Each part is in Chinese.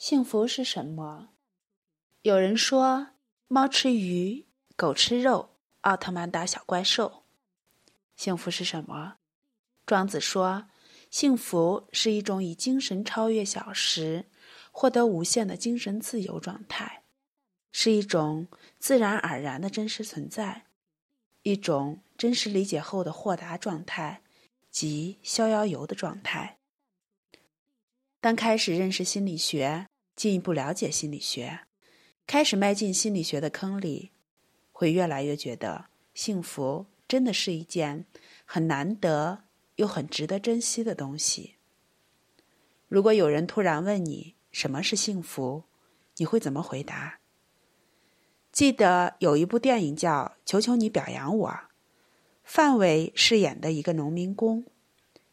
幸福是什么？有人说，猫吃鱼，狗吃肉，奥特曼打小怪兽。幸福是什么？庄子说，幸福是一种以精神超越小时，获得无限的精神自由状态，是一种自然而然的真实存在，一种真实理解后的豁达状态及逍遥游的状态。当开始认识心理学。进一步了解心理学，开始迈进心理学的坑里，会越来越觉得幸福真的是一件很难得又很值得珍惜的东西。如果有人突然问你什么是幸福，你会怎么回答？记得有一部电影叫《求求你表扬我》，范伟饰演的一个农民工，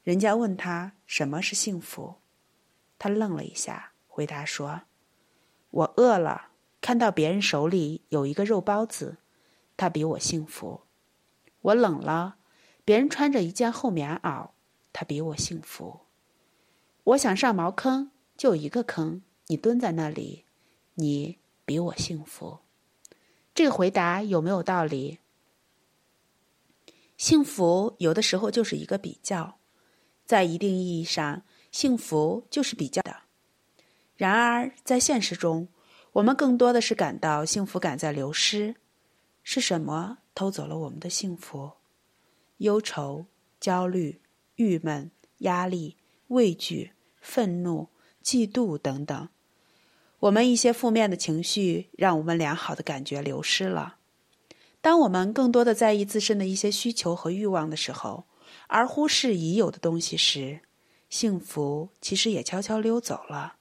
人家问他什么是幸福，他愣了一下。回答说：“我饿了，看到别人手里有一个肉包子，他比我幸福；我冷了，别人穿着一件厚棉袄，他比我幸福；我想上茅坑，就一个坑，你蹲在那里，你比我幸福。”这个回答有没有道理？幸福有的时候就是一个比较，在一定意义上，幸福就是比较的。然而，在现实中，我们更多的是感到幸福感在流失。是什么偷走了我们的幸福？忧愁、焦虑、郁闷、压力、畏惧、愤怒、嫉妒等等，我们一些负面的情绪，让我们良好的感觉流失了。当我们更多的在意自身的一些需求和欲望的时候，而忽视已有的东西时，幸福其实也悄悄溜走了。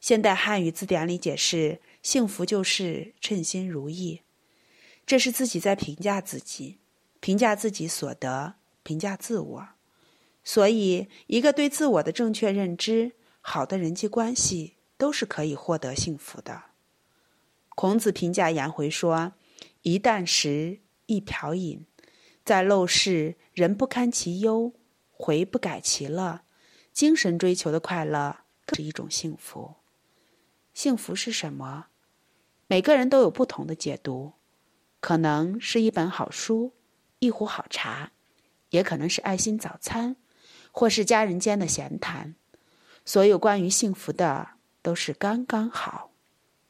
现代汉语字典里解释，幸福就是称心如意。这是自己在评价自己，评价自己所得，评价自我。所以，一个对自我的正确认知，好的人际关系，都是可以获得幸福的。孔子评价颜回说：“一箪食，一瓢饮，在陋室，人不堪其忧，回不改其乐。精神追求的快乐，更是一种幸福。”幸福是什么？每个人都有不同的解读，可能是一本好书，一壶好茶，也可能是爱心早餐，或是家人间的闲谈。所有关于幸福的，都是刚刚好。